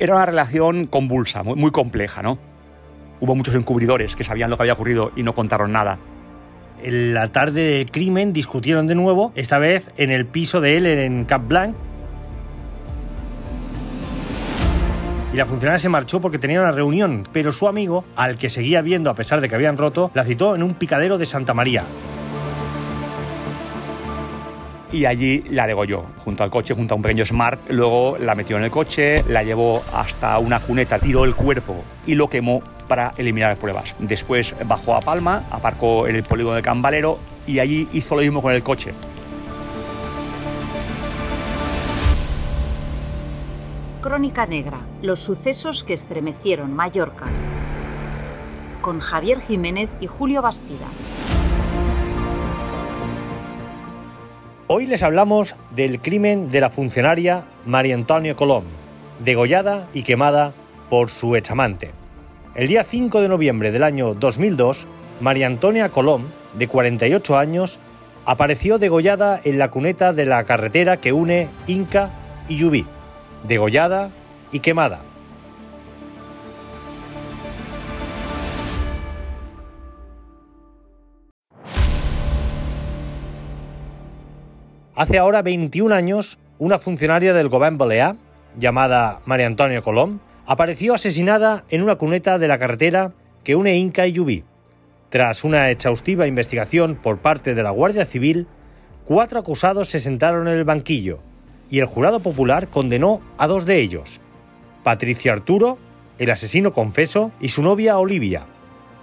era una relación convulsa, muy, compleja, ¿no? Hubo muchos encubridores que sabían lo que había ocurrido y no contaron nada. En la tarde del crimen discutieron de nuevo, esta vez en el piso de él en Cap Blanc. Y la funcionaria se marchó porque tenía una reunión, pero su amigo, al que seguía viendo a pesar de que habían roto, la citó en un picadero de Santa María y allí la degolló, junto al coche, junto a un pequeño Smart. Luego la metió en el coche, la llevó hasta una cuneta, tiró el cuerpo y lo quemó para eliminar pruebas. Después bajó a Palma, aparcó en el polígono de Cambalero y allí hizo lo mismo con el coche. Crónica Negra, los sucesos que estremecieron Mallorca. Con Javier Jiménez y Julio Bastida. Hoy les hablamos del crimen de la funcionaria María Antonia Colom, degollada y quemada por su examante. El día 5 de noviembre del año 2002, María Antonia Colom, de 48 años, apareció degollada en la cuneta de la carretera que une Inca y Yubí, degollada y quemada. Hace ahora 21 años, una funcionaria del Gobierno Balear, llamada María Antonia Colom, apareció asesinada en una cuneta de la carretera que une Inca y Yubí. Tras una exhaustiva investigación por parte de la Guardia Civil, cuatro acusados se sentaron en el banquillo y el jurado popular condenó a dos de ellos, Patricia Arturo, el asesino confeso, y su novia Olivia.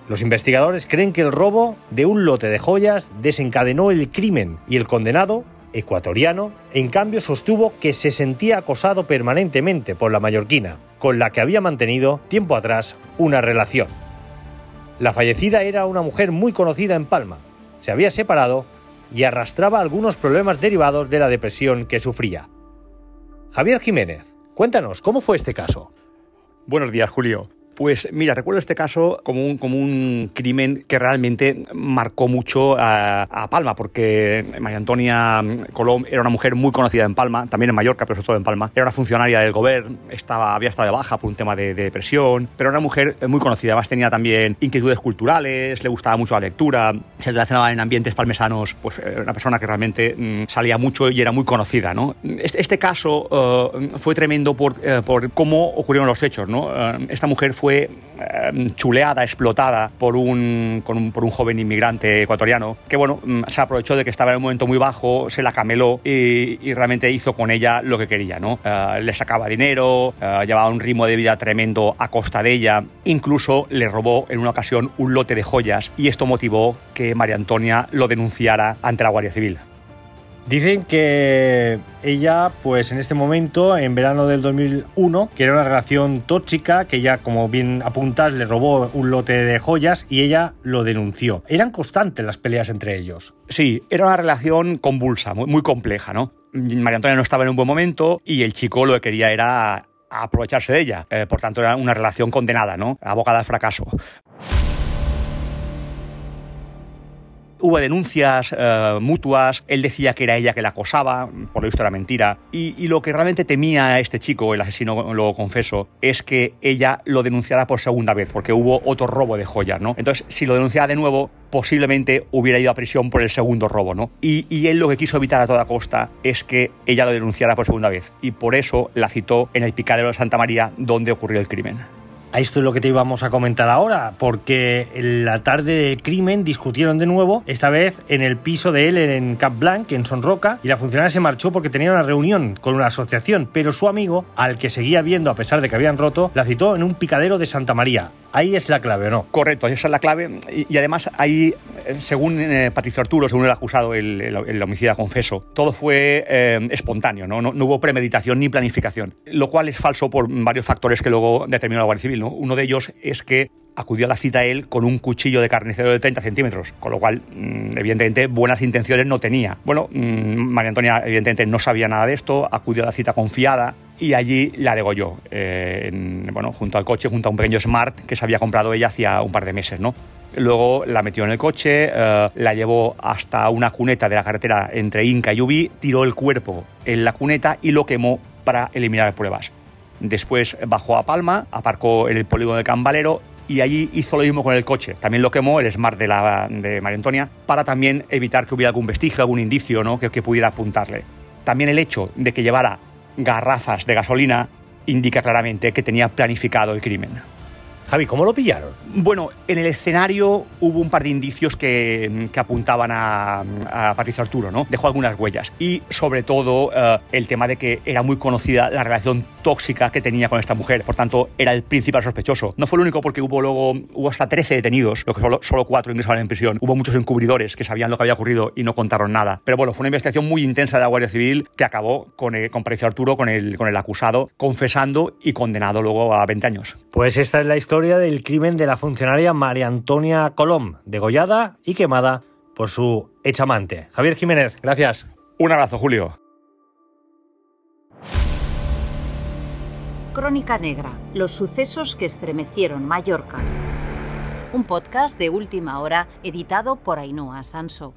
Los investigadores creen que el robo de un lote de joyas desencadenó el crimen y el condenado ecuatoriano, en cambio sostuvo que se sentía acosado permanentemente por la mallorquina, con la que había mantenido tiempo atrás una relación. La fallecida era una mujer muy conocida en Palma, se había separado y arrastraba algunos problemas derivados de la depresión que sufría. Javier Jiménez, cuéntanos, ¿cómo fue este caso? Buenos días, Julio. Pues mira, recuerdo este caso como un, como un crimen que realmente marcó mucho a, Palma, porque María Antonia Colom era una mujer muy conocida en Palma, también en Mallorca, pero sobre todo en Palma. Era una funcionaria del gobierno, estaba, había estado de baja por un tema de, depresión, pero era una mujer muy conocida. Además tenía también inquietudes culturales, le gustaba mucho la lectura, se relacionaba en ambientes palmesanos, pues era una persona que realmente mm, salía mucho y era muy conocida. ¿no? Este, este caso eh, fue tremendo por, eh, por, cómo ocurrieron los hechos. ¿no? Eh, esta mujer fue fue em, chuleada, explotada por un, por un joven inmigrante ecuatoriano que, bueno, mm, se aprovechó de que estaba en un momento muy bajo, se la cameló y, realmente hizo con ella lo que quería, ¿no? Eh, le sacaba dinero, eh, llevaba un ritmo de vida tremendo a costa de ella, incluso le robó en una ocasión un lote de joyas y esto motivó que María Antonia lo denunciara ante la Guardia Civil. Dicen que ella, pues en este momento, en verano del 2001, que era una relación tóxica, que ya, como bien apuntas, le robó un lote de joyas y ella lo denunció. Eran constantes las peleas entre ellos. Sí, era una relación convulsa, muy, compleja, ¿no? María Antonia no estaba en un buen momento y el chico lo que quería era aprovecharse de ella. Eh, por tanto, era una relación condenada, ¿no? Abogada al fracaso. Hubo denuncias eh, mutuas, él decía que era ella que la acosaba, por lo visto era mentira, y, lo que realmente temía este chico, el asesino lo confeso, es que ella lo denunciara por segunda vez, porque hubo otro robo de joyas, ¿no? Entonces, si lo denunciaba de nuevo, posiblemente hubiera ido a prisión por el segundo robo, ¿no? Y, él lo que quiso evitar a toda costa es que ella lo denunciara por segunda vez, y por eso la citó en el picadero de Santa María, donde ocurrió el crimen. A esto es lo que te íbamos a comentar ahora, porque en la tarde del crimen discutieron de nuevo, esta vez en el piso de él en Cap Blanc, en Son Roca, y la funcionaria se marchó porque tenía una reunión con una asociación, pero su amigo, al que seguía viendo a pesar de que habían roto, la citó en un picadero de Santa María. Ahí es la clave, ¿o no? Correcto, esa es la clave. Y, además ahí, eh, según eh, Patricio Arturo, según el acusado, el, homicida confeso, todo fue eh, espontáneo, ¿no? ¿no? hubo premeditación ni planificación, lo cual es falso por varios factores que luego determinó la Guardia Civil. ¿no? Uno de ellos es que acudió a la cita él con un cuchillo de carnicero de 30 centímetros, con lo cual, mm, evidentemente, buenas intenciones no tenía. Bueno, mm, María Antonia, evidentemente, no sabía nada de esto, acudió a la cita confiada y allí la degolló, eh, bueno, junto al coche, junto a un pequeño Smart que se había comprado ella hacía un par de meses, ¿no? Luego la metió en el coche, eh, la llevó hasta una cuneta de la carretera entre Inca y Ubi, tiró el cuerpo en la cuneta y lo quemó para eliminar pruebas. Después bajó a Palma, aparcó en el polígono de Cambalero y allí hizo lo mismo con el coche. También lo quemó el Smart de, la, de María Antonia para también evitar que hubiera algún vestigio, algún indicio ¿no? que, que pudiera apuntarle. También el hecho de que llevara garrafas de gasolina indica claramente que tenía planificado el crimen. Javi, ¿cómo lo pillaron? Bueno, en el escenario hubo un par de indicios que, que apuntaban a, a, Patricio Arturo, ¿no? Dejó algunas huellas. Y sobre todo eh, el tema de que era muy conocida la relación tóxica que tenía con esta mujer. Por tanto, era el principal sospechoso. No fue el único porque hubo luego, hubo hasta 13 detenidos, lo que solo, solo cuatro ingresaron en prisión. Hubo muchos encubridores que sabían lo que había ocurrido y no contaron nada. Pero bueno, fue una investigación muy intensa de la Guardia Civil que acabó con, el, con Patricio Arturo, con el, con el acusado, confesando y condenado luego a 20 años. Pues esta es la historia del crimen de la funcionaria María Antonia Colom, degollada y quemada por su echamante. Javier Jiménez, gracias. Un abrazo, Julio. Crónica Negra, los sucesos que estremecieron Mallorca. Un podcast de última hora editado por Ainhoa Sanso.